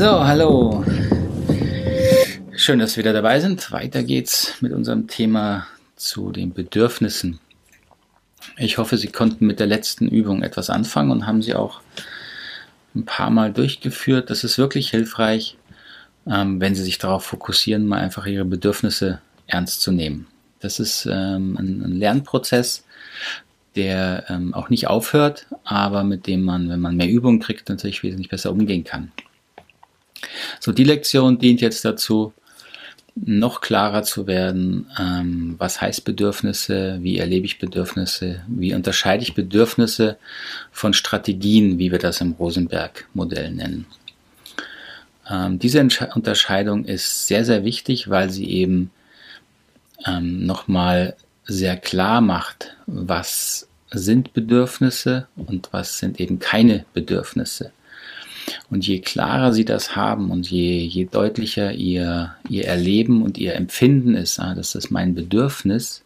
So, hallo. Schön, dass Sie wieder dabei sind. Weiter geht's mit unserem Thema zu den Bedürfnissen. Ich hoffe, Sie konnten mit der letzten Übung etwas anfangen und haben sie auch ein paar Mal durchgeführt. Das ist wirklich hilfreich, ähm, wenn Sie sich darauf fokussieren, mal einfach Ihre Bedürfnisse ernst zu nehmen. Das ist ähm, ein, Lernprozess, der ähm, auch nicht aufhört, aber mit dem man, wenn man mehr Übung kriegt, natürlich wesentlich besser umgehen kann. So, die Lektion dient jetzt dazu, noch klarer zu werden, ähm, was heißt Bedürfnisse, wie erlebe ich Bedürfnisse, wie unterscheide ich Bedürfnisse von Strategien, wie wir das im Rosenberg-Modell nennen. Ähm, diese Unterscheidung ist sehr, sehr wichtig, weil sie eben ähm, nochmal sehr klar macht, was sind Bedürfnisse und was sind eben keine Bedürfnisse. Und je klarer sie das haben und je, je deutlicher ihr, ihr Erleben und ihr Empfinden ist, ah, das ist mein Bedürfnis,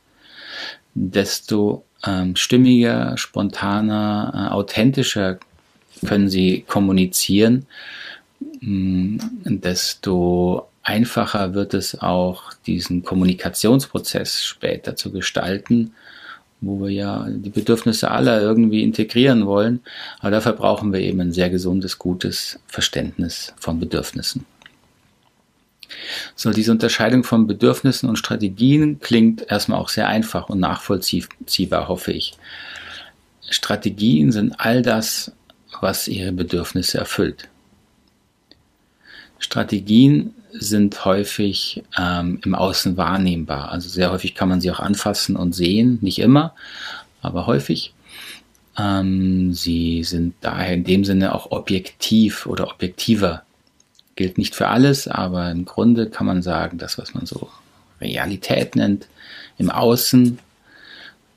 desto ähm, stimmiger, spontaner, äh, authentischer können sie kommunizieren, mh, mm, desto einfacher wird es auch, diesen Kommunikationsprozess später zu gestalten wo wir ja die Bedürfnisse aller irgendwie integrieren wollen. Aber dafür brauchen wir eben ein sehr gesundes, gutes Verständnis von Bedürfnissen. So, diese Unterscheidung von Bedürfnissen und Strategien klingt erstmal auch sehr einfach und nachvollziehbar, hoffe ich. Strategien sind all das, was ihre Bedürfnisse erfüllt. Strategien sind häufig ähm, im Außen wahrnehmbar. Also sehr häufig kann man sie auch anfassen und sehen, nicht immer, aber häufig. Ähm, sie sind daher in dem Sinne auch objektiv oder objektiver. Gilt nicht für alles, aber im Grunde kann man sagen, das, was man so Realität nennt, im Außen,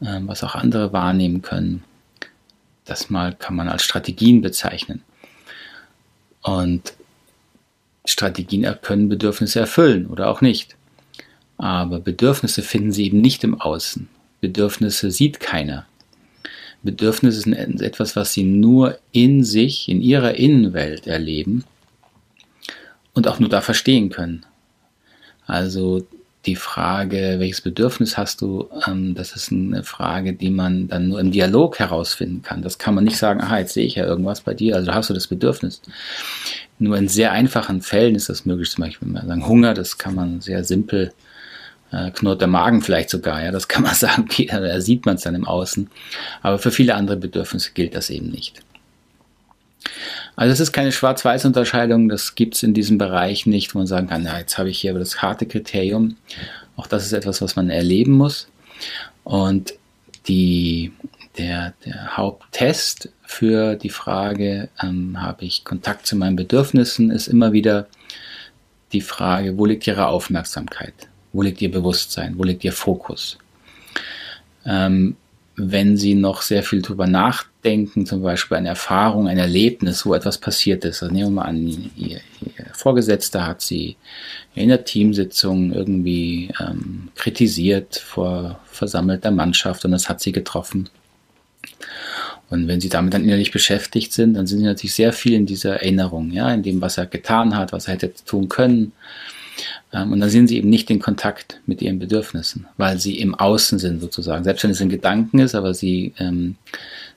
ähm, was auch andere wahrnehmen können, das mal kann man als Strategien bezeichnen. Und Strategien können Bedürfnisse erfüllen oder auch nicht. Aber Bedürfnisse finden sie eben nicht im Außen. Bedürfnisse sieht keiner. Bedürfnisse sind etwas, was sie nur in sich, in ihrer Innenwelt erleben und auch nur da verstehen können. Also die Frage, welches Bedürfnis hast du, ähm, das ist eine Frage, die man dann nur im Dialog herausfinden kann. Das kann man nicht sagen, aha, jetzt sehe ich ja irgendwas bei dir, also hast du das Bedürfnis. Nur in sehr einfachen Fällen ist das möglich, zum Beispiel wenn wir sagen Hunger, das kann man sehr simpel, äh, knurrt der Magen vielleicht sogar, ja, das kann man sagen, da sieht man es dann im Außen. Aber für viele andere Bedürfnisse gilt das eben nicht. Also es ist keine Schwarz-Weiß-Unterscheidung, das gibt es in diesem Bereich nicht, wo man sagen kann, na, jetzt habe ich hier das harte Kriterium. Auch das ist etwas, was man erleben muss. Und die, der, der Haupttest für die Frage, ähm, habe ich Kontakt zu meinen Bedürfnissen, ist immer wieder die Frage, wo liegt Ihre Aufmerksamkeit? Wo liegt Ihr Bewusstsein? Wo liegt Ihr Fokus? Ähm, wenn Sie noch sehr viel drüber nachdenken, zum Beispiel eine Erfahrung, ein Erlebnis, wo etwas passiert ist. Also nehmen wir mal an, Ihr, Ihr Vorgesetzter hat Sie in der Teamsitzung irgendwie ähm, kritisiert vor versammelter Mannschaft und das hat Sie getroffen. Und wenn Sie damit dann innerlich beschäftigt sind, dann sind Sie natürlich sehr viel in dieser Erinnerung, ja, in dem, was er getan hat, was er hätte tun können. Ähm, und dann sind sie eben nicht in Kontakt mit ihren Bedürfnissen, weil sie im Außen sind sozusagen. Selbst wenn es ein Gedanken ist, aber sie, ähm,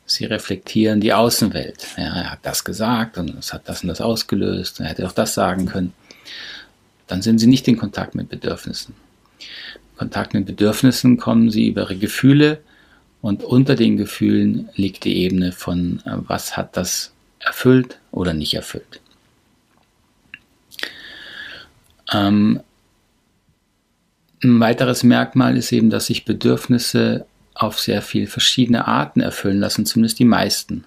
sie reflektieren die Außenwelt. Ja, er hat das gesagt und es hat das und das ausgelöst. Er hätte auch das sagen können. Dann sind sie nicht in Kontakt mit Bedürfnissen. In Kontakt mit Bedürfnissen kommen sie über ihre Gefühle und unter den Gefühlen liegt die Ebene von, äh, was hat das erfüllt oder nicht erfüllt. Ähm, ein weiteres Merkmal ist eben, dass sich Bedürfnisse auf sehr viele verschiedene Arten erfüllen lassen, zumindest die meisten.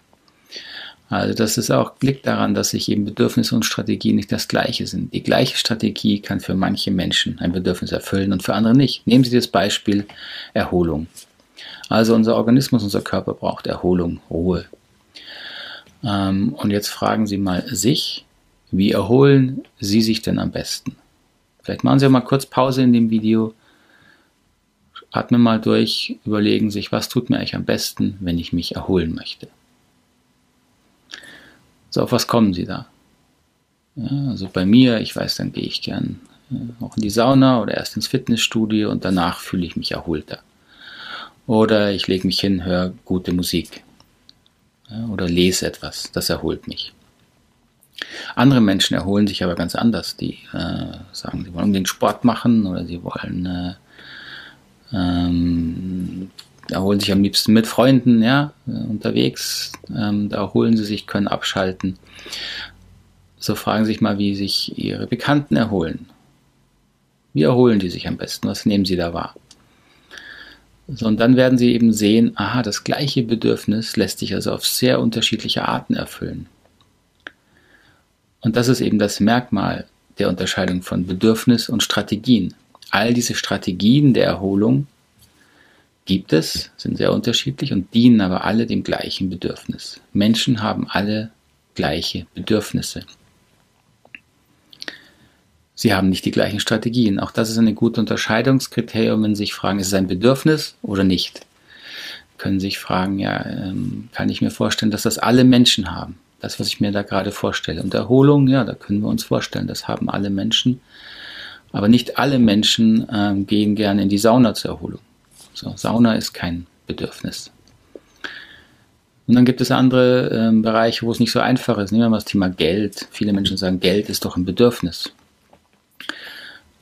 Also das ist auch liegt daran, dass sich eben Bedürfnisse und Strategie nicht das gleiche sind. Die gleiche Strategie kann für manche Menschen ein Bedürfnis erfüllen und für andere nicht. Nehmen Sie das Beispiel Erholung. Also unser Organismus, unser Körper braucht Erholung, Ruhe. Ähm, und jetzt fragen Sie mal sich, wie erholen Sie sich denn am besten? Vielleicht machen Sie mal kurz Pause in dem Video, atmen mal durch, überlegen sich, was tut mir eigentlich am besten, wenn ich mich erholen möchte. So, auf was kommen Sie da? Ja, also bei mir, ich weiß, dann gehe ich gern äh, auch in die Sauna oder erst ins Fitnessstudio und danach fühle ich mich erholter. Oder ich lege mich hin, höre gute Musik. Ja, oder lese etwas, das erholt mich. Andere Menschen erholen sich aber ganz anders. Die äh, sagen, sie wollen den Sport machen oder sie wollen äh, ähm, erholen sich am liebsten mit Freunden, ja, äh, unterwegs. Ähm, da erholen sie sich, können abschalten. So fragen Sie sich mal, wie sich Ihre Bekannten erholen. Wie erholen die sich am besten? Was nehmen Sie da wahr? So, und dann werden Sie eben sehen, aha, das gleiche Bedürfnis lässt sich also auf sehr unterschiedliche Arten erfüllen. Und das ist eben das Merkmal der Unterscheidung von Bedürfnis und Strategien. All diese Strategien der Erholung gibt es, sind sehr unterschiedlich und dienen aber alle dem gleichen Bedürfnis. Menschen haben alle gleiche Bedürfnisse. Sie haben nicht die gleichen Strategien. Auch das ist eine gute Unterscheidungskriterium, wenn Sie sich fragen, ist es ein Bedürfnis oder nicht. Können Sie sich fragen, ja, ähm, kann ich mir vorstellen, dass das alle Menschen haben? Das, was ich mir da gerade vorstelle. Und Erholung, ja, da können wir uns vorstellen, das haben alle Menschen. Aber nicht alle Menschen ähm, gehen gerne in die Sauna zur Erholung. So, Sauna ist kein Bedürfnis. Und dann gibt es andere ähm, Bereiche, wo es nicht so einfach ist. Nehmen wir mal das Thema Geld. Viele Menschen sagen, Geld ist doch ein Bedürfnis.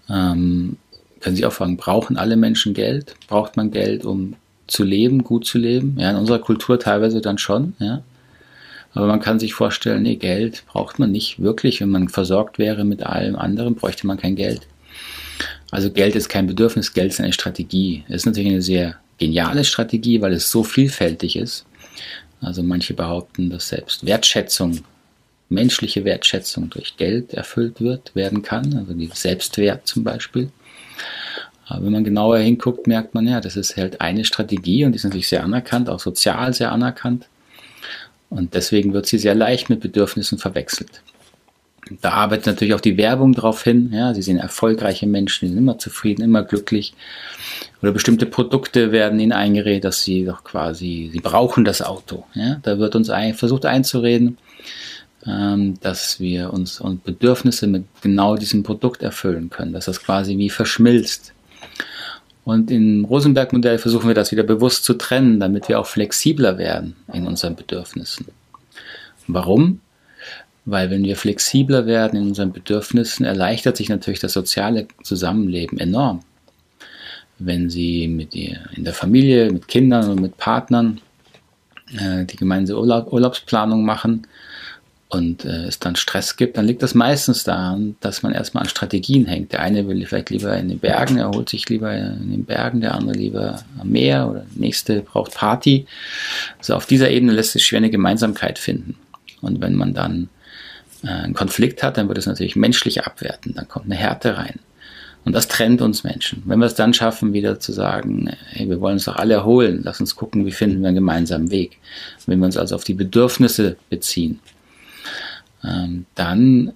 Ähm, können Sie auch fragen, brauchen alle Menschen Geld? Braucht man Geld, um zu leben, gut zu leben? Ja, in unserer Kultur teilweise dann schon, ja. Aber man kann sich vorstellen, nee, Geld braucht man nicht wirklich. Wenn man versorgt wäre mit allem anderen, bräuchte man kein Geld. Also Geld ist kein Bedürfnis, Geld ist eine Strategie. Es ist natürlich eine sehr geniale Strategie, weil es so vielfältig ist. Also manche behaupten, dass selbst Wertschätzung, menschliche Wertschätzung durch Geld erfüllt wird, werden kann, also die Selbstwert zum Beispiel. Aber wenn man genauer hinguckt, merkt man ja, das ist halt eine Strategie und die ist natürlich sehr anerkannt, auch sozial sehr anerkannt. Und deswegen wird sie sehr leicht mit Bedürfnissen verwechselt. Da arbeitet natürlich auch die Werbung darauf hin. Ja, sie sehen erfolgreiche Menschen, die sind immer zufrieden, immer glücklich. Oder bestimmte Produkte werden ihnen eingeredet, dass sie doch quasi, sie brauchen das Auto. Ja, da wird uns ein, versucht einzureden, ähm, dass wir uns und Bedürfnisse mit genau diesem Produkt erfüllen können, dass das quasi wie verschmilzt. Und im Rosenberg-Modell versuchen wir das wieder bewusst zu trennen, damit wir auch flexibler werden in unseren Bedürfnissen. Warum? Weil wenn wir flexibler werden in unseren Bedürfnissen, erleichtert sich natürlich das soziale Zusammenleben enorm. Wenn Sie mit ihr in der Familie, mit Kindern und mit Partnern äh, die gemeinsame Urlaub, Urlaubsplanung machen, und äh, es dann Stress gibt, dann liegt das meistens daran, dass man erstmal an Strategien hängt. Der eine will vielleicht lieber in den Bergen, er holt sich lieber in den Bergen, der andere lieber am Meer oder der nächste braucht Party. Also auf dieser Ebene lässt sich schwer eine Gemeinsamkeit finden. Und wenn man dann äh, einen Konflikt hat, dann wird es natürlich menschlich abwerten, dann kommt eine Härte rein. Und das trennt uns Menschen. Wenn wir es dann schaffen, wieder zu sagen, hey, wir wollen uns doch alle erholen, lass uns gucken, wie finden wir einen gemeinsamen Weg. Wenn wir uns also auf die Bedürfnisse beziehen, ähm, dann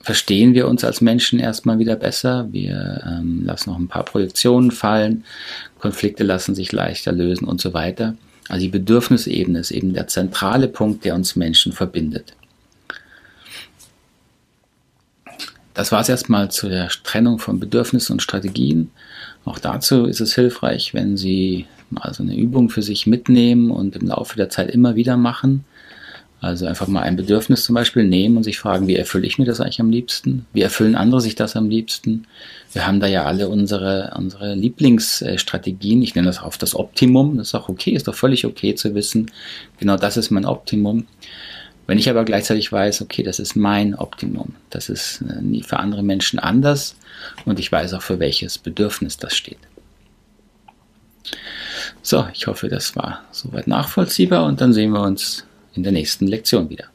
verstehen wir uns als Menschen erstmal wieder besser. Wir ähm, lassen noch ein paar Projektionen fallen, Konflikte lassen sich leichter lösen und so weiter. Also die Bedürfnisebene ist eben der zentrale Punkt, der uns Menschen verbindet. Das war es erstmal zu der Trennung von Bedürfnissen und Strategien. Auch dazu ist es hilfreich, wenn Sie mal so eine Übung für sich mitnehmen und im Laufe der Zeit immer wieder machen also einfach mal ein Bedürfnis zum Beispiel nehmen und sich fragen, wie erfülle ich mir das eigentlich am liebsten? Wie erfüllen andere sich das am liebsten? Wir haben da ja alle unsere, unsere Lieblingsstrategien. Ich nenne das auf das Optimum. Das ist auch okay, ist doch völlig okay zu wissen, genau das ist mein Optimum. Wenn ich aber gleichzeitig weiß, okay, das ist mein Optimum, das ist äh, nie für andere Menschen anders und ich weiß auch, für welches Bedürfnis das steht. So, ich hoffe, das war soweit nachvollziehbar und dann sehen wir uns in der nächsten Lektion wieder.